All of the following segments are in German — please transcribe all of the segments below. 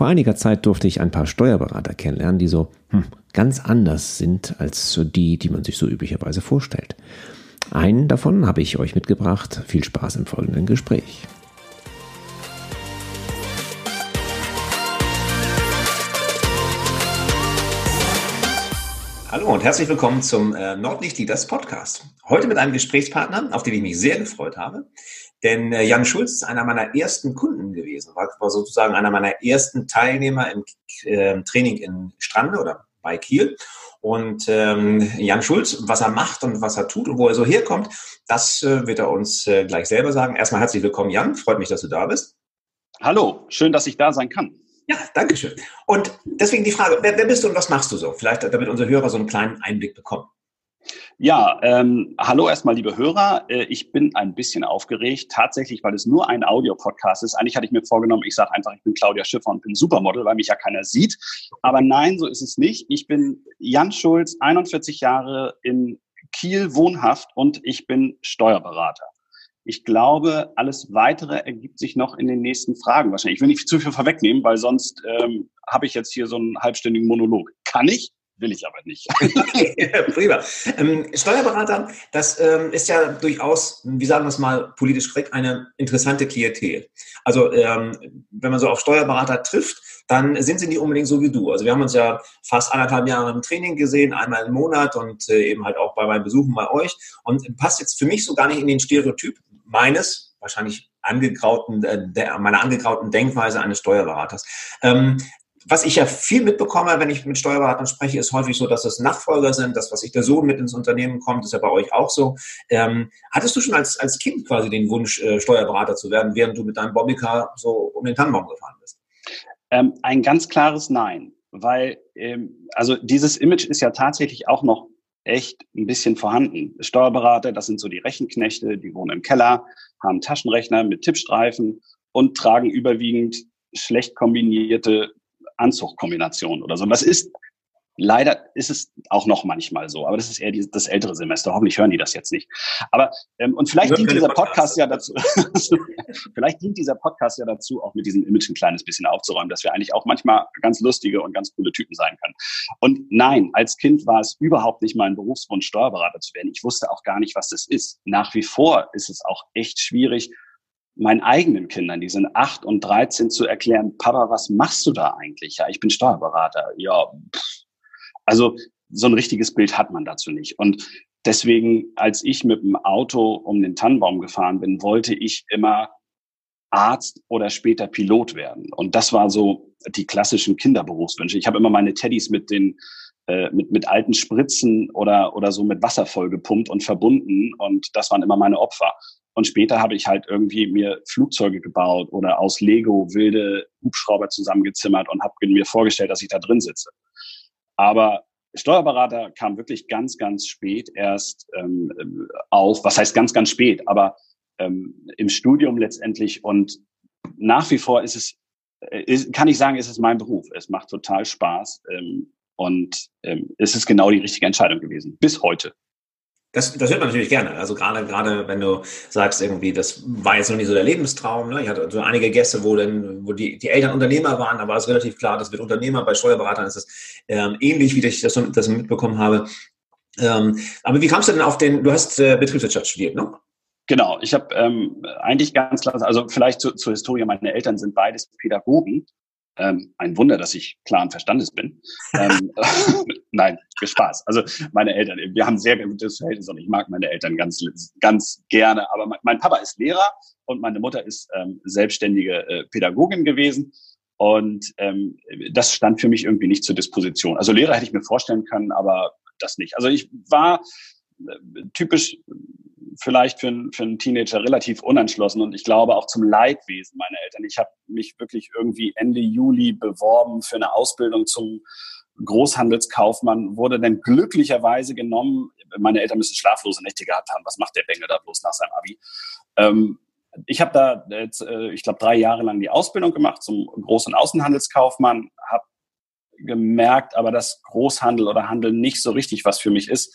Vor einiger Zeit durfte ich ein paar Steuerberater kennenlernen, die so hm, ganz anders sind als die, die man sich so üblicherweise vorstellt. Einen davon habe ich euch mitgebracht. Viel Spaß im folgenden Gespräch. Hallo und herzlich willkommen zum äh, Nordlicht Leaders Podcast. Heute mit einem Gesprächspartner, auf den ich mich sehr gefreut habe. Denn äh, Jan Schulz ist einer meiner ersten Kunden gewesen, war, war sozusagen einer meiner ersten Teilnehmer im äh, Training in Strande oder bei Kiel. Und ähm, Jan Schulz, was er macht und was er tut und wo er so herkommt, das äh, wird er uns äh, gleich selber sagen. Erstmal herzlich willkommen, Jan. Freut mich, dass du da bist. Hallo, schön, dass ich da sein kann. Ja, danke schön. Und deswegen die Frage, wer, wer bist du und was machst du so? Vielleicht, damit unsere Hörer so einen kleinen Einblick bekommen. Ja, ähm, hallo erstmal, liebe Hörer. Äh, ich bin ein bisschen aufgeregt, tatsächlich, weil es nur ein Audio-Podcast ist. Eigentlich hatte ich mir vorgenommen, ich sage einfach, ich bin Claudia Schiffer und bin Supermodel, weil mich ja keiner sieht. Aber nein, so ist es nicht. Ich bin Jan Schulz, 41 Jahre in Kiel wohnhaft und ich bin Steuerberater. Ich glaube, alles Weitere ergibt sich noch in den nächsten Fragen wahrscheinlich. Ich will nicht zu viel vorwegnehmen, weil sonst ähm, habe ich jetzt hier so einen halbstündigen Monolog. Kann ich, will ich aber nicht. Prima. Ähm, Steuerberater, das ähm, ist ja durchaus, wie sagen wir es mal politisch korrekt, eine interessante Klientel. Also ähm, wenn man so auf Steuerberater trifft, dann sind sie nicht unbedingt so wie du. Also wir haben uns ja fast anderthalb Jahre im Training gesehen, einmal im Monat und äh, eben halt auch bei meinen Besuchen bei euch und passt jetzt für mich so gar nicht in den Stereotyp meines, wahrscheinlich angegrauten, äh, meiner angegrauten Denkweise eines Steuerberaters. Ähm, was ich ja viel mitbekomme, wenn ich mit Steuerberatern spreche, ist häufig so, dass es Nachfolger sind. Das, was ich der Sohn mit ins Unternehmen kommt, ist ja bei euch auch so. Ähm, hattest du schon als, als Kind quasi den Wunsch, äh, Steuerberater zu werden, während du mit deinem Bobbycar so um den Tannenbaum gefahren bist? Ähm, ein ganz klares Nein, weil ähm, also dieses Image ist ja tatsächlich auch noch echt ein bisschen vorhanden. Steuerberater, das sind so die Rechenknechte, die wohnen im Keller, haben Taschenrechner mit Tippstreifen und tragen überwiegend schlecht kombinierte Anzugkombination oder so. Das ist Leider ist es auch noch manchmal so, aber das ist eher die, das ältere Semester. Hoffentlich hören die das jetzt nicht. Aber ähm, und vielleicht dient dieser Podcast ja dazu. vielleicht dient dieser Podcast ja dazu, auch mit diesem Image ein kleines bisschen aufzuräumen, dass wir eigentlich auch manchmal ganz lustige und ganz coole Typen sein können. Und nein, als Kind war es überhaupt nicht mein Berufswunsch, Steuerberater zu werden. Ich wusste auch gar nicht, was das ist. Nach wie vor ist es auch echt schwierig, meinen eigenen Kindern, die sind acht und dreizehn, zu erklären, Papa, was machst du da eigentlich? Ja, ich bin Steuerberater. Ja, pff. also so ein richtiges Bild hat man dazu nicht. Und deswegen, als ich mit dem Auto um den Tannenbaum gefahren bin, wollte ich immer Arzt oder später Pilot werden. Und das war so die klassischen Kinderberufswünsche. Ich habe immer meine Teddys mit den äh, mit, mit alten Spritzen oder, oder so mit Wasser vollgepumpt und verbunden. Und das waren immer meine Opfer. Und später habe ich halt irgendwie mir Flugzeuge gebaut oder aus Lego wilde Hubschrauber zusammengezimmert und habe mir vorgestellt, dass ich da drin sitze. Aber Steuerberater kam wirklich ganz, ganz spät erst ähm, auf. Was heißt ganz, ganz spät? Aber ähm, im Studium letztendlich. Und nach wie vor ist es, äh, ist, kann ich sagen, ist es mein Beruf. Es macht total Spaß. Ähm, und ähm, es ist genau die richtige Entscheidung gewesen. Bis heute. Das, das hört man natürlich gerne. Also gerade, gerade wenn du sagst, irgendwie, das war jetzt noch nicht so der Lebenstraum. Ne? Ich hatte so einige Gäste, wo dann, wo die, die Eltern Unternehmer waren, war es relativ klar, das wird Unternehmer. Bei Steuerberatern ist es ähm, ähnlich, wie ich das, das mitbekommen habe. Ähm, aber wie kamst du denn auf den, du hast äh, Betriebswirtschaft studiert, ne? Genau, ich habe ähm, eigentlich ganz klar, also vielleicht zu, zur Historie, meine Eltern sind beides Pädagogen ähm, ein Wunder, dass ich klaren Verstandes bin. ähm, nein, für Spaß. Also meine Eltern, wir haben sehr gutes Verhältnis und ich mag meine Eltern ganz, ganz gerne. Aber mein, mein Papa ist Lehrer und meine Mutter ist ähm, selbstständige äh, Pädagogin gewesen. Und ähm, das stand für mich irgendwie nicht zur Disposition. Also Lehrer hätte ich mir vorstellen können, aber das nicht. Also ich war typisch vielleicht für, einen, für einen Teenager relativ unentschlossen und ich glaube auch zum Leidwesen meiner Eltern. Ich habe mich wirklich irgendwie Ende Juli beworben für eine Ausbildung zum Großhandelskaufmann, wurde dann glücklicherweise genommen. Meine Eltern müssen schlaflose Nächte gehabt haben. Was macht der Bengel da bloß nach seinem Abi? Ähm, ich habe da jetzt, äh, ich glaube, drei Jahre lang die Ausbildung gemacht zum Groß- und Außenhandelskaufmann, habe gemerkt, aber dass Großhandel oder Handel nicht so richtig was für mich ist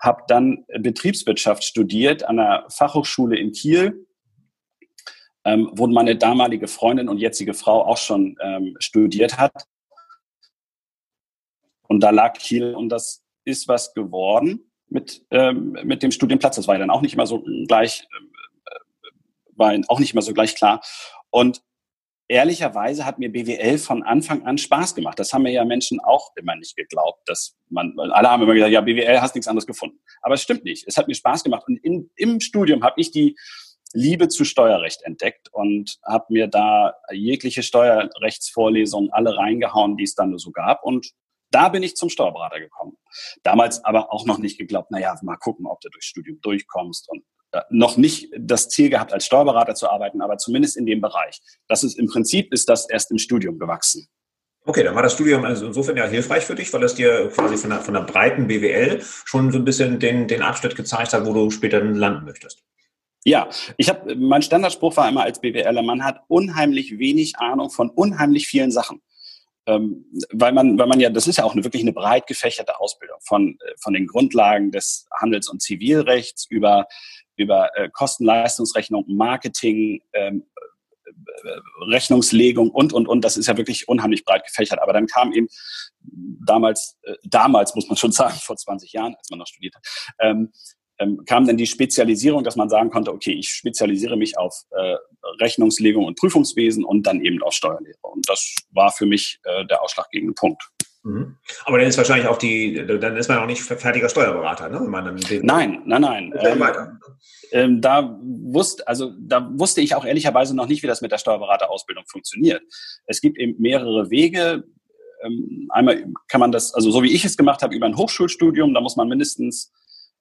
habe dann Betriebswirtschaft studiert an der Fachhochschule in Kiel ähm, wo meine damalige Freundin und jetzige Frau auch schon ähm, studiert hat. Und da lag Kiel und das ist was geworden mit, ähm, mit dem Studienplatz. Das war ja dann auch nicht immer so gleich, äh, war auch nicht immer so gleich klar. Und ehrlicherweise hat mir BWL von Anfang an Spaß gemacht. Das haben mir ja Menschen auch immer nicht geglaubt, dass man, alle haben immer gesagt, ja, BWL hast nichts anderes gefunden. Aber es stimmt nicht. Es hat mir Spaß gemacht. Und in, im Studium habe ich die Liebe zu Steuerrecht entdeckt und habe mir da jegliche Steuerrechtsvorlesungen alle reingehauen, die es dann nur so gab. Und da bin ich zum Steuerberater gekommen. Damals aber auch noch nicht geglaubt, naja, mal gucken, ob du durchs Studium durchkommst und noch nicht das Ziel gehabt, als Steuerberater zu arbeiten, aber zumindest in dem Bereich. Das ist im Prinzip ist das erst im Studium gewachsen. Okay, dann war das Studium also insofern ja hilfreich für dich, weil es dir quasi von der, von der breiten BWL schon so ein bisschen den, den Abschnitt gezeigt hat, wo du später landen möchtest. Ja, ich habe mein Standardspruch war immer als BWLer, man hat unheimlich wenig Ahnung von unheimlich vielen Sachen. Ähm, weil man, weil man ja, das ist ja auch eine, wirklich eine breit gefächerte Ausbildung von, äh, von den Grundlagen des Handels- und Zivilrechts über über äh, Kosten-Leistungsrechnung, Marketing, ähm, äh, Rechnungslegung und, und, und. Das ist ja wirklich unheimlich breit gefächert. Aber dann kam eben damals, äh, damals muss man schon sagen, vor 20 Jahren, als man noch studiert hat, ähm, ähm, kam dann die Spezialisierung, dass man sagen konnte, okay, ich spezialisiere mich auf äh, Rechnungslegung und Prüfungswesen und dann eben auf Steuerlehre. Und das war für mich äh, der ausschlaggebende Punkt. Mhm. Aber dann ist wahrscheinlich auch die, dann ist man auch nicht fertiger Steuerberater, ne? Wenn man dann nein, nein, nein. Ähm, ähm, da wusste, also da wusste ich auch ehrlicherweise noch nicht, wie das mit der Steuerberaterausbildung funktioniert. Es gibt eben mehrere Wege. Ähm, einmal kann man das, also so wie ich es gemacht habe, über ein Hochschulstudium, da muss man mindestens,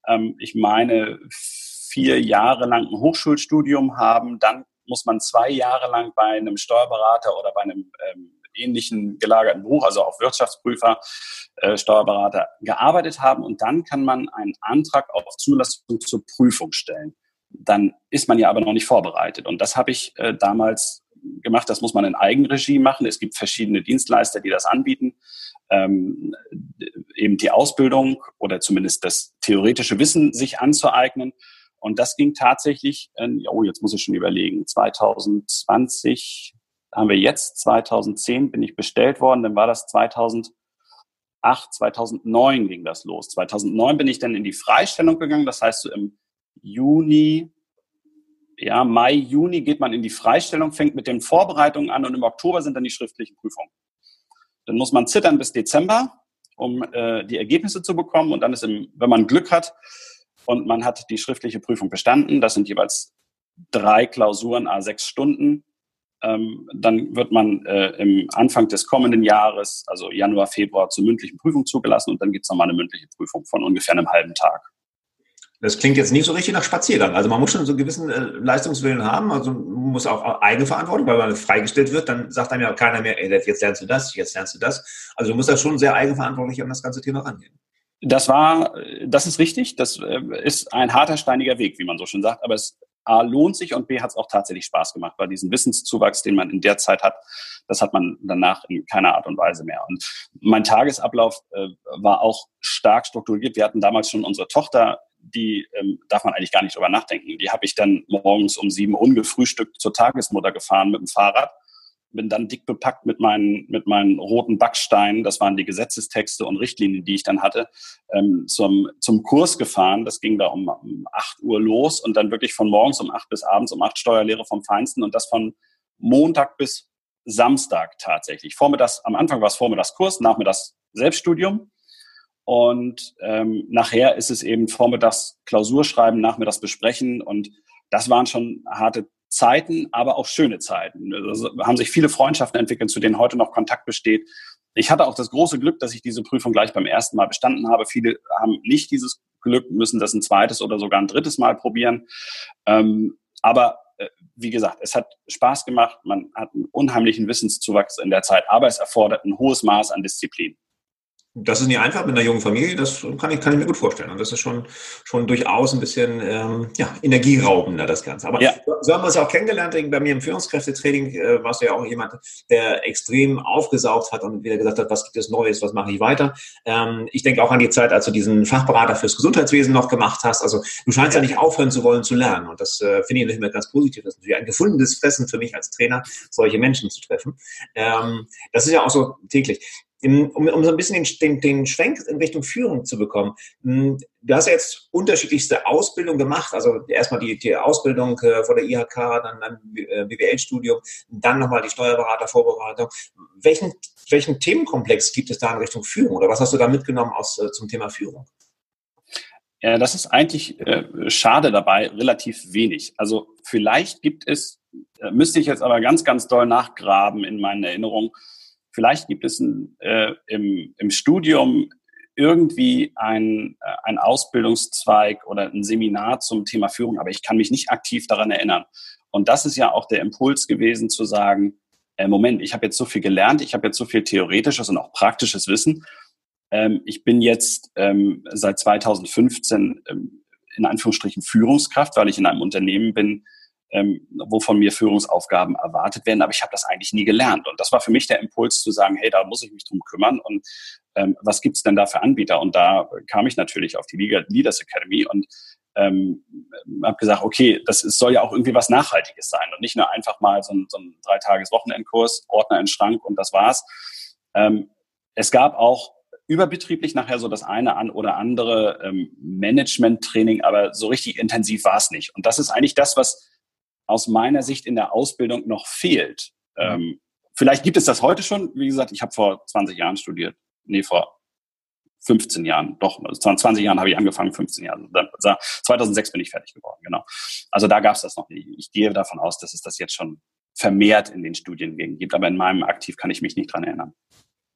ähm, ich meine, vier Jahre lang ein Hochschulstudium haben, dann muss man zwei Jahre lang bei einem Steuerberater oder bei einem ähm, ähnlichen gelagerten Buch, also auch Wirtschaftsprüfer, äh, Steuerberater gearbeitet haben. Und dann kann man einen Antrag auf Zulassung zur Prüfung stellen. Dann ist man ja aber noch nicht vorbereitet. Und das habe ich äh, damals gemacht. Das muss man in Eigenregie machen. Es gibt verschiedene Dienstleister, die das anbieten. Ähm, eben die Ausbildung oder zumindest das theoretische Wissen sich anzueignen. Und das ging tatsächlich, äh, oh, jetzt muss ich schon überlegen, 2020, haben wir jetzt 2010 bin ich bestellt worden, dann war das 2008, 2009 ging das los. 2009 bin ich dann in die Freistellung gegangen, das heißt so im Juni, ja, Mai, Juni geht man in die Freistellung, fängt mit den Vorbereitungen an und im Oktober sind dann die schriftlichen Prüfungen. Dann muss man zittern bis Dezember, um äh, die Ergebnisse zu bekommen und dann ist, im, wenn man Glück hat und man hat die schriftliche Prüfung bestanden, das sind jeweils drei Klausuren, a sechs Stunden, ähm, dann wird man äh, im Anfang des kommenden Jahres, also Januar, Februar, zur mündlichen Prüfung zugelassen und dann gibt es nochmal eine mündliche Prüfung von ungefähr einem halben Tag. Das klingt jetzt nicht so richtig nach Spaziergang. Also man muss schon so einen gewissen äh, Leistungswillen haben, also muss auch Eigenverantwortung, weil man freigestellt wird, dann sagt einem ja keiner mehr, ey, jetzt lernst du das, jetzt lernst du das. Also du musst da schon sehr eigenverantwortlich an das ganze Thema rangehen. Das war, das ist richtig. Das äh, ist ein harter, steiniger Weg, wie man so schön sagt. Aber es A, lohnt sich und B, hat es auch tatsächlich Spaß gemacht, weil diesen Wissenszuwachs, den man in der Zeit hat, das hat man danach in keiner Art und Weise mehr. Und mein Tagesablauf äh, war auch stark strukturiert. Wir hatten damals schon unsere Tochter, die ähm, darf man eigentlich gar nicht drüber nachdenken. Die habe ich dann morgens um sieben ungefrühstückt zur Tagesmutter gefahren mit dem Fahrrad bin dann dick bepackt mit meinen, mit meinen roten Backsteinen, das waren die Gesetzestexte und Richtlinien, die ich dann hatte, ähm, zum, zum Kurs gefahren. Das ging da um, um 8 Uhr los und dann wirklich von morgens um 8 bis abends um 8 Steuerlehre vom Feinsten und das von Montag bis Samstag tatsächlich. Vormittags, am Anfang war es Vormittagskurs, nachmittags Selbststudium. Und ähm, nachher ist es eben vormittags Klausur schreiben, nachmittags besprechen. Und das waren schon harte Zeiten, aber auch schöne Zeiten. Also haben sich viele Freundschaften entwickelt, zu denen heute noch Kontakt besteht. Ich hatte auch das große Glück, dass ich diese Prüfung gleich beim ersten Mal bestanden habe. Viele haben nicht dieses Glück, müssen das ein zweites oder sogar ein drittes Mal probieren. Ähm, aber äh, wie gesagt, es hat Spaß gemacht. Man hat einen unheimlichen Wissenszuwachs in der Zeit, aber es erfordert ein hohes Maß an Disziplin. Das ist nicht einfach mit einer jungen Familie, das kann ich, kann ich mir gut vorstellen. Und das ist schon, schon durchaus ein bisschen ähm, ja, energieraubender, das Ganze. Aber ja. so haben wir es auch kennengelernt. Bei mir im Führungskräftetraining äh, warst du ja auch jemand, der extrem aufgesaugt hat und wieder gesagt hat, was gibt es Neues, was mache ich weiter. Ähm, ich denke auch an die Zeit, als du diesen Fachberater fürs Gesundheitswesen noch gemacht hast. Also du scheinst ja nicht aufhören zu wollen zu lernen. Und das äh, finde ich nicht mehr ganz positiv. Das ist natürlich ein gefundenes Fressen für mich als Trainer, solche Menschen zu treffen. Ähm, das ist ja auch so täglich um, um so ein bisschen den, den, Schwenk in Richtung Führung zu bekommen. Hm, du hast ja jetzt unterschiedlichste Ausbildung gemacht, also erstmal die, die Ausbildung äh, vor der IHK, dann ein äh, BWL-Studium, dann nochmal die Steuerberater-Vorbereitung. Welchen, welchen Themenkomplex gibt es da in Richtung Führung oder was hast du da mitgenommen aus, äh, zum Thema Führung? Ja, das ist eigentlich äh, schade dabei, relativ wenig. Also vielleicht gibt es, müsste ich jetzt aber ganz, ganz doll nachgraben in meinen Erinnerungen, Vielleicht gibt es ein, äh, im, im Studium irgendwie ein, äh, ein Ausbildungszweig oder ein Seminar zum Thema Führung, aber ich kann mich nicht aktiv daran erinnern. Und das ist ja auch der Impuls gewesen zu sagen, äh, Moment, ich habe jetzt so viel gelernt, ich habe jetzt so viel theoretisches und auch praktisches Wissen. Ähm, ich bin jetzt ähm, seit 2015 ähm, in Anführungsstrichen Führungskraft, weil ich in einem Unternehmen bin, ähm, wo von mir Führungsaufgaben erwartet werden, aber ich habe das eigentlich nie gelernt. Und das war für mich der Impuls zu sagen, hey, da muss ich mich drum kümmern und ähm, was gibt's denn da für Anbieter? Und da kam ich natürlich auf die Leaders Academy und ähm, habe gesagt, okay, das ist, soll ja auch irgendwie was Nachhaltiges sein und nicht nur einfach mal so ein, so ein Dreitages-Wochenendkurs, Ordner in Schrank und das war's. Ähm, es gab auch überbetrieblich nachher so das eine an oder andere ähm, Management-Training, aber so richtig intensiv war es nicht. Und das ist eigentlich das, was aus meiner Sicht in der Ausbildung noch fehlt. Ähm, vielleicht gibt es das heute schon. Wie gesagt, ich habe vor 20 Jahren studiert. Nee, vor 15 Jahren, doch, 20 also Jahren habe ich angefangen, 15 Jahre. 2006 bin ich fertig geworden, genau. Also da gab es das noch nicht. Ich gehe davon aus, dass es das jetzt schon vermehrt in den Studiengängen gibt, aber in meinem Aktiv kann ich mich nicht dran erinnern.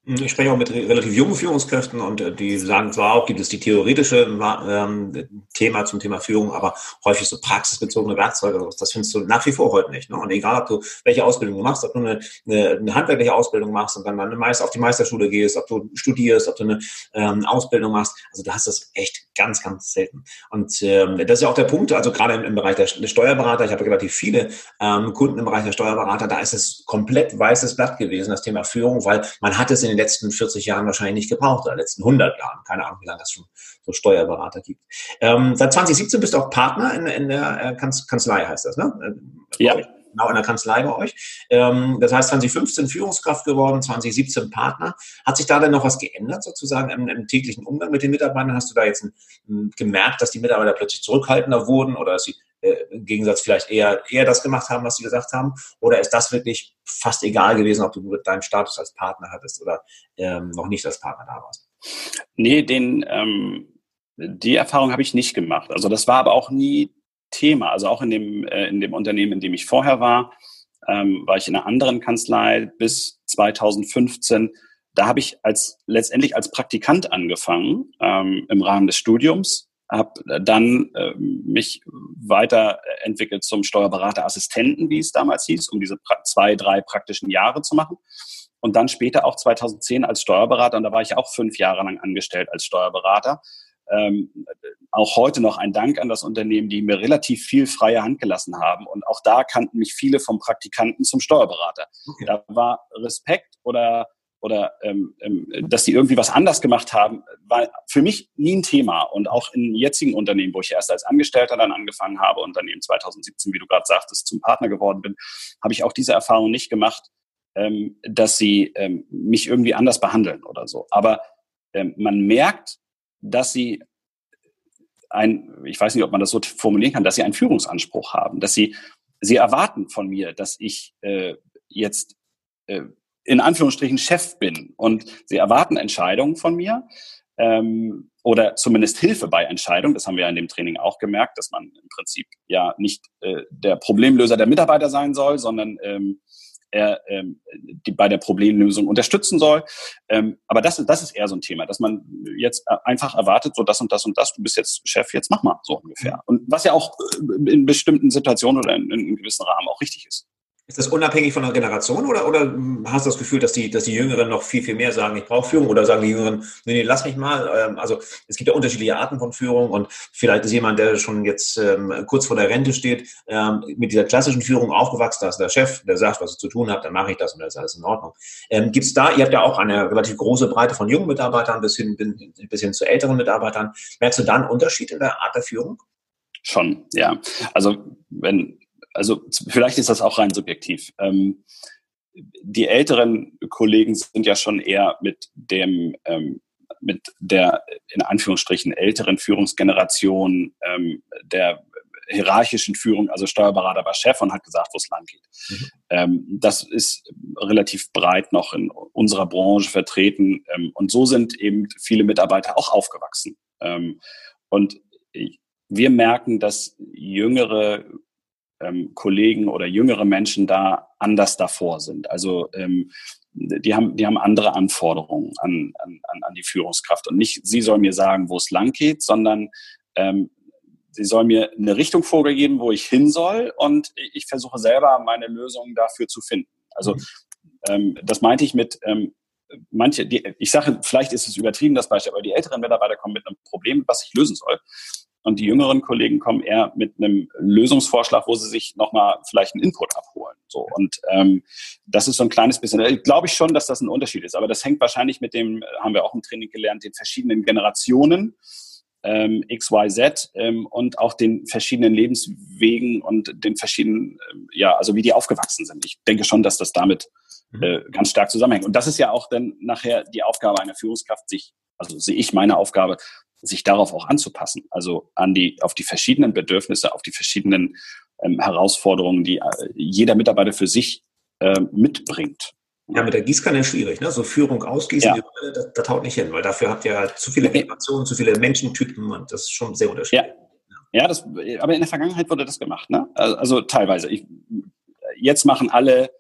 Ich spreche auch mit relativ jungen Führungskräften und äh, die sagen zwar auch, gibt es die theoretische ähm, Thema zum Thema Führung, aber häufig so praxisbezogene Werkzeuge, das findest du nach wie vor heute nicht. Ne? Und egal, ob du welche Ausbildung du machst, ob du eine, eine, eine handwerkliche Ausbildung machst und dann eine Meister, auf die Meisterschule gehst, ob du studierst, ob du eine ähm, Ausbildung machst, also du hast das echt ganz, ganz selten. Und ähm, das ist ja auch der Punkt, also gerade im, im Bereich der, der Steuerberater, ich habe relativ viele ähm, Kunden im Bereich der Steuerberater, da ist es komplett weißes Blatt gewesen, das Thema Führung, weil man hat es in den letzten 40 Jahren wahrscheinlich nicht gebraucht oder letzten 100 Jahren. Keine Ahnung, wie lange es schon so Steuerberater gibt. Ähm, seit 2017 bist du auch Partner in, in der äh, Kanzlei, heißt das, ne? Ja. Genau, in der Kanzlei bei euch. Ähm, das heißt, 2015 Führungskraft geworden, 2017 Partner. Hat sich da denn noch was geändert, sozusagen im, im täglichen Umgang mit den Mitarbeitern? Hast du da jetzt ein, ein, gemerkt, dass die Mitarbeiter plötzlich zurückhaltender wurden oder dass sie äh, im Gegensatz vielleicht eher, eher das gemacht haben, was sie gesagt haben? Oder ist das wirklich fast egal gewesen, ob du deinen Status als Partner hattest oder ähm, noch nicht als Partner da warst? Nee, den, ähm, die Erfahrung habe ich nicht gemacht. Also das war aber auch nie Thema. Also auch in dem, äh, in dem Unternehmen, in dem ich vorher war, ähm, war ich in einer anderen Kanzlei bis 2015. Da habe ich als letztendlich als Praktikant angefangen ähm, im Rahmen des Studiums habe dann äh, mich weiterentwickelt zum Steuerberaterassistenten, wie es damals hieß, um diese zwei, drei praktischen Jahre zu machen. Und dann später auch 2010 als Steuerberater. Und da war ich auch fünf Jahre lang angestellt als Steuerberater. Ähm, auch heute noch ein Dank an das Unternehmen, die mir relativ viel freie Hand gelassen haben. Und auch da kannten mich viele vom Praktikanten zum Steuerberater. Okay. Da war Respekt oder oder ähm, ähm, dass die irgendwie was anders gemacht haben, war für mich nie ein Thema. Und auch in jetzigen Unternehmen, wo ich erst als Angestellter dann angefangen habe und dann eben 2017, wie du gerade sagtest, zum Partner geworden bin, habe ich auch diese Erfahrung nicht gemacht, ähm, dass sie ähm, mich irgendwie anders behandeln oder so. Aber ähm, man merkt, dass sie ein, ich weiß nicht, ob man das so formulieren kann, dass sie einen Führungsanspruch haben, dass sie, sie erwarten von mir, dass ich äh, jetzt äh, in Anführungsstrichen Chef bin und sie erwarten Entscheidungen von mir ähm, oder zumindest Hilfe bei Entscheidungen. Das haben wir ja in dem Training auch gemerkt, dass man im Prinzip ja nicht äh, der Problemlöser der Mitarbeiter sein soll, sondern ähm, er ähm, die bei der Problemlösung unterstützen soll. Ähm, aber das, das ist eher so ein Thema, dass man jetzt einfach erwartet, so das und das und das, du bist jetzt Chef, jetzt mach mal so ungefähr. Und was ja auch äh, in bestimmten Situationen oder in, in einem gewissen Rahmen auch richtig ist. Ist das unabhängig von der Generation oder, oder hast du das Gefühl, dass die, dass die Jüngeren noch viel, viel mehr sagen, ich brauche Führung oder sagen die Jüngeren, nee, nee, lass mich mal. Ähm, also es gibt ja unterschiedliche Arten von Führung und vielleicht ist jemand, der schon jetzt ähm, kurz vor der Rente steht, ähm, mit dieser klassischen Führung aufgewachsen, da ist der Chef, der sagt, was ich zu tun habe, dann mache ich das und das ist alles in Ordnung. Ähm, gibt es da, ihr habt ja auch eine relativ große Breite von jungen Mitarbeitern bis hin, bis hin zu älteren Mitarbeitern. Merkst du da einen Unterschied in der Art der Führung? Schon, ja. Also wenn also vielleicht ist das auch rein subjektiv. Ähm, die älteren Kollegen sind ja schon eher mit dem ähm, mit der in Anführungsstrichen älteren Führungsgeneration ähm, der hierarchischen Führung, also Steuerberater war Chef und hat gesagt, wo es lang geht. Mhm. Ähm, das ist relativ breit noch in unserer Branche vertreten ähm, und so sind eben viele Mitarbeiter auch aufgewachsen. Ähm, und wir merken, dass jüngere ähm, Kollegen oder jüngere Menschen da anders davor sind. Also ähm, die haben, die haben andere Anforderungen an, an, an die Führungskraft. Und nicht, sie soll mir sagen, wo es lang geht, sondern ähm, sie soll mir eine Richtung vorgegeben, wo ich hin soll und ich versuche selber meine Lösungen dafür zu finden. Also mhm. ähm, das meinte ich mit, ähm, manche, die, ich sage, vielleicht ist es übertrieben, das Beispiel, aber die älteren Mitarbeiter kommen mit einem Problem, was ich lösen soll. Und die jüngeren Kollegen kommen eher mit einem Lösungsvorschlag, wo sie sich nochmal vielleicht einen Input abholen. So. Und ähm, das ist so ein kleines bisschen, äh, glaube ich schon, dass das ein Unterschied ist. Aber das hängt wahrscheinlich mit dem, äh, haben wir auch im Training gelernt, den verschiedenen Generationen. Ähm, XYZ ähm, und auch den verschiedenen Lebenswegen und den verschiedenen, ähm, ja, also wie die aufgewachsen sind. Ich denke schon, dass das damit mhm. äh, ganz stark zusammenhängt. Und das ist ja auch dann nachher die Aufgabe einer Führungskraft, sich, also sehe ich meine Aufgabe, sich darauf auch anzupassen. Also an die, auf die verschiedenen Bedürfnisse, auf die verschiedenen ähm, Herausforderungen, die äh, jeder Mitarbeiter für sich äh, mitbringt. Ja, mit der Gießkanne ist schwierig, ne? So Führung ausgießen, ja. das, das haut nicht hin, weil dafür habt ihr halt zu viele Generationen, zu viele Menschentypen und das ist schon sehr unterschiedlich. Ja. ja, das, aber in der Vergangenheit wurde das gemacht, ne? Also, also teilweise. Ich, jetzt machen alle,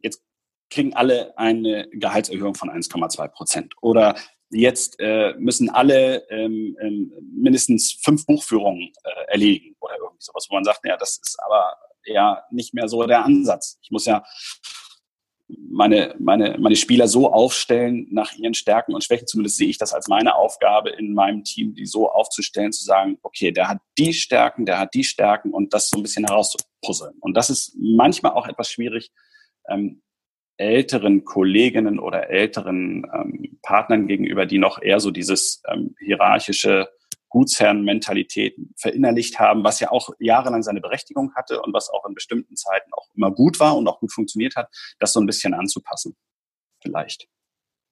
jetzt kriegen alle eine Gehaltserhöhung von 1,2 Prozent. Oder jetzt äh, müssen alle ähm, ähm, mindestens fünf Buchführungen äh, erledigen oder irgendwie sowas, wo man sagt, ja, das ist aber ja nicht mehr so der Ansatz. Ich muss ja meine, meine, meine Spieler so aufstellen nach ihren Stärken und Schwächen. Zumindest sehe ich das als meine Aufgabe in meinem Team, die so aufzustellen, zu sagen, okay, der hat die Stärken, der hat die Stärken und das so ein bisschen herauszupuzzeln. Und das ist manchmal auch etwas schwierig, ähm, älteren Kolleginnen oder älteren ähm, Partnern gegenüber, die noch eher so dieses ähm, hierarchische Gutsherren-Mentalität verinnerlicht haben, was ja auch jahrelang seine Berechtigung hatte und was auch in bestimmten Zeiten auch immer gut war und auch gut funktioniert hat, das so ein bisschen anzupassen. Vielleicht.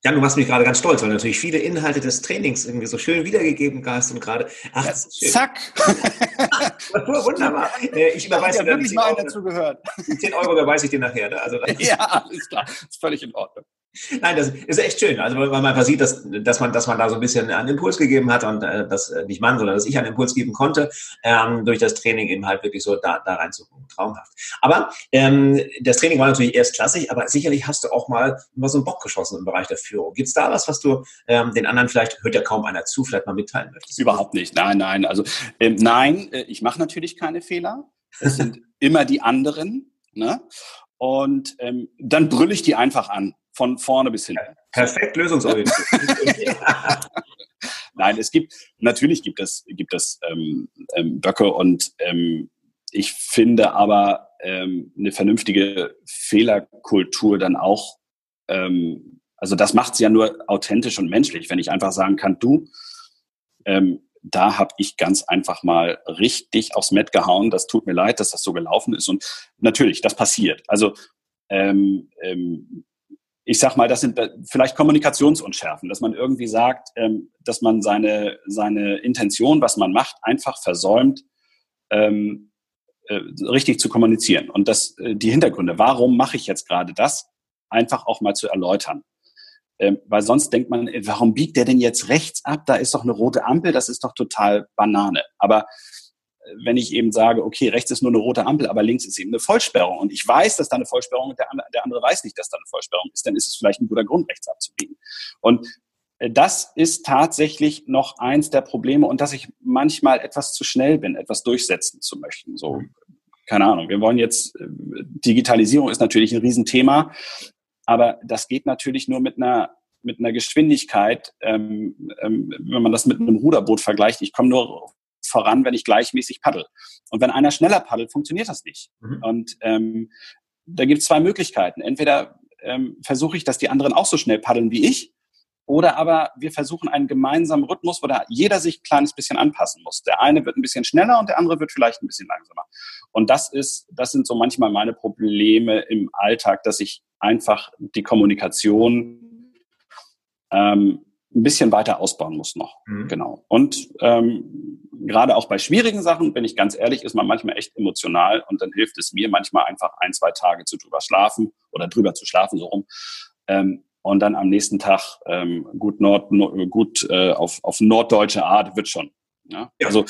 Ja, du machst mich gerade ganz stolz, weil natürlich viele Inhalte des Trainings irgendwie so schön wiedergegeben hast und gerade. Ach, ja, zack! Wunderbar. Äh, ich überweise dir ja wirklich mal dazu gehört. 10 Euro überweise ich dir nachher. Ne? Also, ja, alles klar. Das ist völlig in Ordnung. Nein, das ist echt schön. Also weil man einfach sieht, dass, dass man, dass man da so ein bisschen einen Impuls gegeben hat und äh, dass äh, nicht man, sondern dass ich einen Impuls geben konnte, ähm, durch das Training eben halt wirklich so da, da reinzukommen. Traumhaft. Aber ähm, das Training war natürlich erstklassig, aber sicherlich hast du auch mal mal so einen Bock geschossen im Bereich der Führung. Gibt es da was, was du ähm, den anderen vielleicht, hört ja kaum einer zu, vielleicht mal mitteilen möchtest? Überhaupt nicht. Nein, nein. Also ähm, nein, äh, ich mache natürlich keine Fehler. Es sind immer die anderen. Ne? Und ähm, dann brülle ich die einfach an von vorne bis hinten. Perfekt lösungsorientiert. Nein, es gibt, natürlich gibt es, gibt es ähm, ähm, Böcke und ähm, ich finde aber ähm, eine vernünftige Fehlerkultur dann auch, ähm, also das macht es ja nur authentisch und menschlich, wenn ich einfach sagen kann, du, ähm, da habe ich ganz einfach mal richtig aufs Met gehauen. Das tut mir leid, dass das so gelaufen ist. Und natürlich, das passiert. Also ähm, ähm, ich sag mal, das sind vielleicht Kommunikationsunschärfen, dass man irgendwie sagt, ähm, dass man seine, seine Intention, was man macht, einfach versäumt, ähm, äh, richtig zu kommunizieren. Und das, äh, die Hintergründe, warum mache ich jetzt gerade das, einfach auch mal zu erläutern. Ähm, weil sonst denkt man, äh, warum biegt der denn jetzt rechts ab? Da ist doch eine rote Ampel, das ist doch total Banane. Aber wenn ich eben sage, okay, rechts ist nur eine rote Ampel, aber links ist eben eine Vollsperrung und ich weiß, dass da eine Vollsperrung ist, der, der andere weiß nicht, dass da eine Vollsperrung ist, dann ist es vielleicht ein guter Grund, rechts abzubiegen. Und äh, das ist tatsächlich noch eins der Probleme und dass ich manchmal etwas zu schnell bin, etwas durchsetzen zu möchten. So keine Ahnung, wir wollen jetzt, äh, Digitalisierung ist natürlich ein Riesenthema, aber das geht natürlich nur mit einer mit einer Geschwindigkeit, ähm, ähm, wenn man das mit einem Ruderboot vergleicht, ich komme nur voran, wenn ich gleichmäßig paddel. Und wenn einer schneller paddelt, funktioniert das nicht. Mhm. Und ähm, da gibt es zwei Möglichkeiten. Entweder ähm, versuche ich, dass die anderen auch so schnell paddeln wie ich, oder aber wir versuchen einen gemeinsamen Rhythmus, wo da jeder sich ein kleines bisschen anpassen muss. Der eine wird ein bisschen schneller und der andere wird vielleicht ein bisschen langsamer. Und das ist, das sind so manchmal meine Probleme im Alltag, dass ich einfach die Kommunikation ähm, ein bisschen weiter ausbauen muss noch. Mhm. Genau. Und ähm, gerade auch bei schwierigen Sachen, bin ich ganz ehrlich, ist man manchmal echt emotional und dann hilft es mir manchmal einfach ein, zwei Tage zu drüber schlafen oder drüber zu schlafen, so rum. Ähm, und dann am nächsten Tag ähm, gut Nord, no, gut äh, auf, auf norddeutsche Art wird schon. Ja? ja also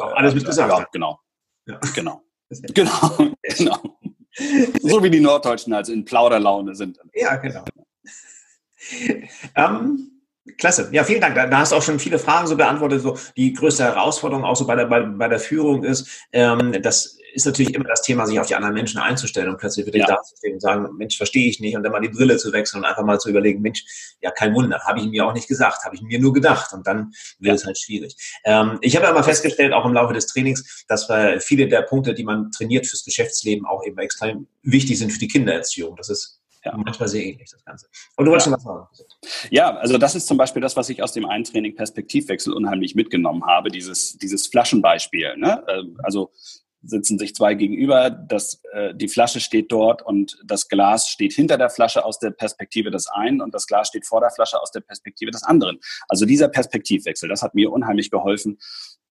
auch alles mit gesagt. Ja, genau. Ja. Genau. Genau. genau. so wie die Norddeutschen also in Plauderlaune sind. Ja, genau. ähm, Klasse. Ja, vielen Dank. Da, da, hast du auch schon viele Fragen so beantwortet. So die größte Herausforderung auch so bei der, bei, bei der Führung ist, ähm, das ist natürlich immer das Thema, sich auf die anderen Menschen einzustellen und plötzlich wirklich ja. dazustehen und sagen, Mensch, verstehe ich nicht und dann mal die Brille zu wechseln und einfach mal zu überlegen, Mensch, ja, kein Wunder, habe ich mir auch nicht gesagt, habe ich mir nur gedacht und dann wird ja. es halt schwierig. Ähm, ich habe ja mal festgestellt, auch im Laufe des Trainings, dass äh, viele der Punkte, die man trainiert fürs Geschäftsleben, auch eben extrem wichtig sind für die Kindererziehung. Das ist ja. manchmal sehr ähnlich, das Ganze. Und du wolltest ja. schon was sagen. Ja, also das ist zum Beispiel das, was ich aus dem einen Training Perspektivwechsel unheimlich mitgenommen habe, dieses, dieses Flaschenbeispiel. Ne? Ähm, also sitzen sich zwei gegenüber, das, äh, die Flasche steht dort und das Glas steht hinter der Flasche aus der Perspektive des einen und das Glas steht vor der Flasche aus der Perspektive des anderen. Also dieser Perspektivwechsel, das hat mir unheimlich geholfen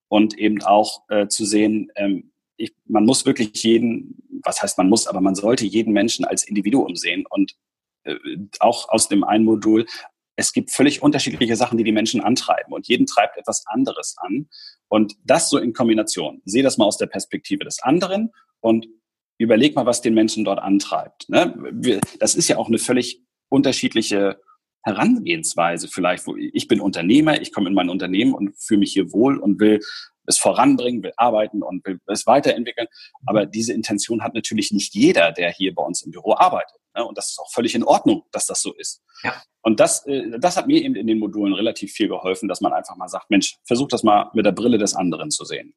und eben auch äh, zu sehen, ähm, ich, man muss wirklich jeden, was heißt man muss, aber man sollte jeden Menschen als Individuum sehen und äh, auch aus dem einen Modul, es gibt völlig unterschiedliche Sachen, die die Menschen antreiben und jeden treibt etwas anderes an. Und das so in Kombination. Sehe das mal aus der Perspektive des anderen und überleg mal, was den Menschen dort antreibt. Ne? Das ist ja auch eine völlig unterschiedliche Herangehensweise vielleicht. Wo ich bin Unternehmer, ich komme in mein Unternehmen und fühle mich hier wohl und will es voranbringen, will arbeiten und will es weiterentwickeln. Aber diese Intention hat natürlich nicht jeder, der hier bei uns im Büro arbeitet. Ne? Und das ist auch völlig in Ordnung, dass das so ist. Ja. Und das, äh, das hat mir eben in den Modulen relativ viel geholfen, dass man einfach mal sagt, Mensch, versuch das mal mit der Brille des anderen zu sehen.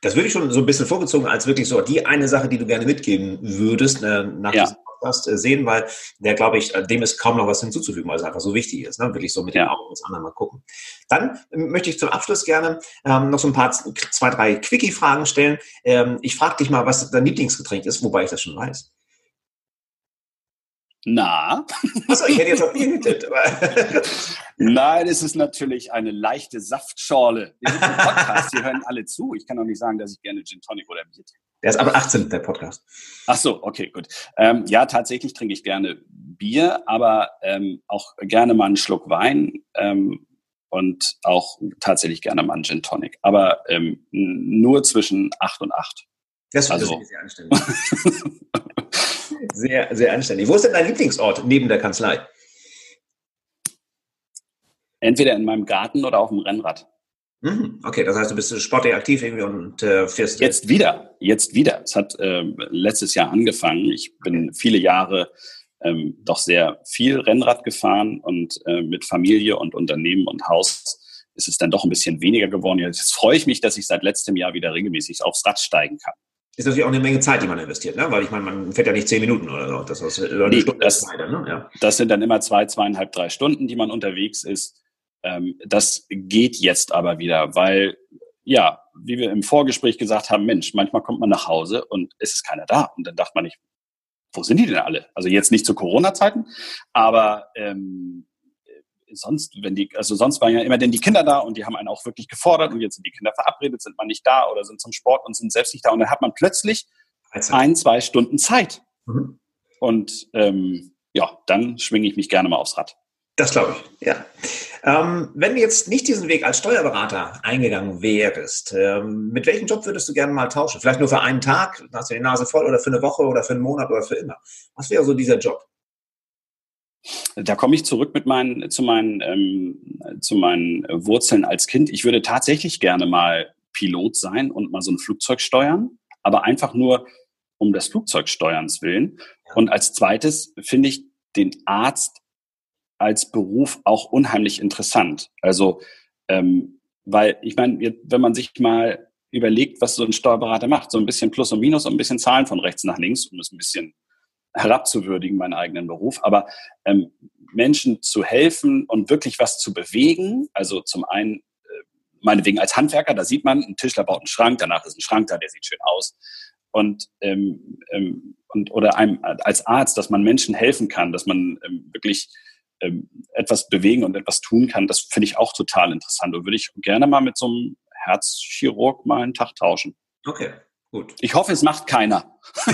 Das würde ich schon so ein bisschen vorgezogen als wirklich so die eine Sache, die du gerne mitgeben würdest äh, nach ja. diesem Podcast äh, sehen, weil der, glaube ich, dem ist kaum noch was hinzuzufügen, weil es einfach so wichtig ist. Ne? Wirklich so mit ja. den Augen des anderen mal gucken. Dann möchte ich zum Abschluss gerne ähm, noch so ein paar, zwei, drei Quickie-Fragen stellen. Ähm, ich frage dich mal, was dein Lieblingsgetränk ist, wobei ich das schon weiß. Na? Achso, ich hätte jetzt auf Bier getippt. Nein, es ist natürlich eine leichte Saftschorle. Wir sind Podcast, hier hören alle zu. Ich kann auch nicht sagen, dass ich gerne Gin Tonic oder Bier trinke. Der ist aber 18, der Podcast. Ach so, okay, gut. Ähm, ja, tatsächlich trinke ich gerne Bier, aber ähm, auch gerne mal einen Schluck Wein ähm, und auch tatsächlich gerne mal einen Gin Tonic. Aber ähm, nur zwischen 8 und 8. Das finde also. sehr anständig. sehr, sehr anständig. Wo ist denn dein Lieblingsort neben der Kanzlei? Entweder in meinem Garten oder auf dem Rennrad. Mhm, okay, das heißt, du bist sportlich aktiv irgendwie und äh, fährst. Jetzt wieder, jetzt wieder. Es hat äh, letztes Jahr angefangen. Ich bin viele Jahre ähm, doch sehr viel Rennrad gefahren und äh, mit Familie und Unternehmen und Haus ist es dann doch ein bisschen weniger geworden. Jetzt freue ich mich, dass ich seit letztem Jahr wieder regelmäßig aufs Rad steigen kann ist natürlich auch eine Menge Zeit, die man investiert, ne? weil ich meine, man fährt ja nicht zehn Minuten oder so. Das, ist, oder nee, das, weiter, ne? ja. das sind dann immer zwei, zweieinhalb, drei Stunden, die man unterwegs ist. Ähm, das geht jetzt aber wieder, weil, ja, wie wir im Vorgespräch gesagt haben, Mensch, manchmal kommt man nach Hause und es ist keiner da. Und dann dachte man nicht, wo sind die denn alle? Also jetzt nicht zu Corona-Zeiten, aber ähm, sonst, wenn die, also sonst waren ja immer denn die Kinder da und die haben einen auch wirklich gefordert und jetzt sind die Kinder verabredet, sind man nicht da oder sind zum Sport und sind selbst nicht da und dann hat man plötzlich ein, zwei Stunden Zeit. Mhm. Und ähm, ja, dann schwinge ich mich gerne mal aufs Rad. Das glaube ich, ja. Ähm, wenn du jetzt nicht diesen Weg als Steuerberater eingegangen wärst, ähm, mit welchem Job würdest du gerne mal tauschen? Vielleicht nur für einen Tag, hast du die Nase voll, oder für eine Woche oder für einen Monat oder für immer. Was wäre so dieser Job? Da komme ich zurück mit meinen, zu, meinen, ähm, zu meinen Wurzeln als Kind. Ich würde tatsächlich gerne mal Pilot sein und mal so ein Flugzeug steuern. aber einfach nur um des Flugzeugsteuerns willen. Und als zweites finde ich den Arzt als Beruf auch unheimlich interessant. Also, ähm, weil ich meine, wenn man sich mal überlegt, was so ein Steuerberater macht, so ein bisschen Plus und Minus und ein bisschen Zahlen von rechts nach links, um es ein bisschen herabzuwürdigen, meinen eigenen Beruf, aber ähm, Menschen zu helfen und wirklich was zu bewegen, also zum einen äh, meinetwegen als Handwerker, da sieht man, ein Tischler baut einen Schrank, danach ist ein Schrank da, der sieht schön aus. Und, ähm, ähm, und oder einem als Arzt, dass man Menschen helfen kann, dass man ähm, wirklich ähm, etwas bewegen und etwas tun kann, das finde ich auch total interessant. Und würde ich gerne mal mit so einem Herzchirurg mal einen Tag tauschen. Okay, gut. Ich hoffe, es macht keiner.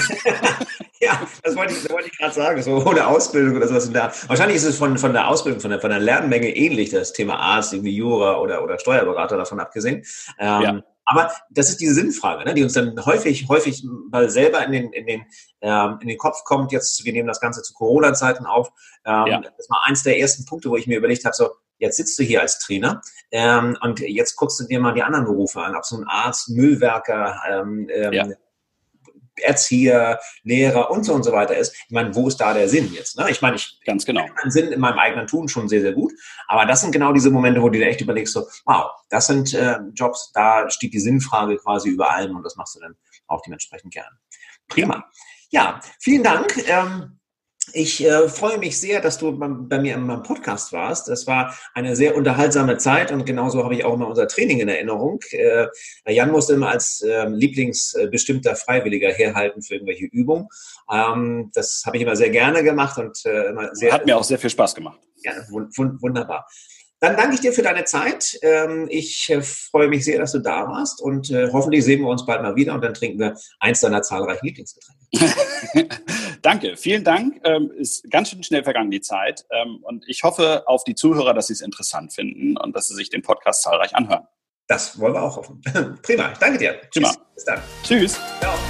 ja, das wollte ich, wollte ich gerade sagen, so ohne Ausbildung oder sowas. Da. Wahrscheinlich ist es von, von der Ausbildung, von der, von der Lernmenge ähnlich, das Thema Arzt, irgendwie Jura oder, oder Steuerberater davon abgesehen. Ähm, ja. Aber das ist diese Sinnfrage, ne, die uns dann häufig, häufig mal selber in den, in den, ähm, in den Kopf kommt. Jetzt, wir nehmen das Ganze zu Corona-Zeiten auf. Ähm, ja. Das war eins der ersten Punkte, wo ich mir überlegt habe, so, jetzt sitzt du hier als Trainer ähm, und jetzt guckst du dir mal die anderen Berufe an, ob so ein Arzt, Müllwerker, ähm, ähm ja. Erzieher, Lehrer und so und so weiter ist. Ich meine, wo ist da der Sinn jetzt? Ne? Ich meine, ich ganz genau meinen Sinn in meinem eigenen Tun schon sehr, sehr gut. Aber das sind genau diese Momente, wo du dir echt überlegst, so, wow, das sind äh, Jobs, da steht die Sinnfrage quasi über allem und das machst du dann auch dementsprechend gern. Prima. Ja, vielen Dank. Ähm, ich äh, freue mich sehr, dass du bei mir in meinem Podcast warst. Das war eine sehr unterhaltsame Zeit und genauso habe ich auch immer unser Training in Erinnerung. Äh, Jan musste immer als äh, Lieblingsbestimmter Freiwilliger herhalten für irgendwelche Übungen. Ähm, das habe ich immer sehr gerne gemacht und äh, immer sehr. Hat mir auch sehr viel Spaß gemacht. Ja, wunderbar. Dann danke ich dir für deine Zeit. Ähm, ich äh, freue mich sehr, dass du da warst und äh, hoffentlich sehen wir uns bald mal wieder und dann trinken wir eins deiner zahlreichen Lieblingsgetränke. Danke, vielen Dank. Ähm, ist ganz schön schnell vergangen die Zeit ähm, und ich hoffe auf die Zuhörer, dass sie es interessant finden und dass sie sich den Podcast zahlreich anhören. Das wollen wir auch hoffen. Prima, ich danke dir. Tschüss. Prima. Bis dann. Tschüss. Ciao.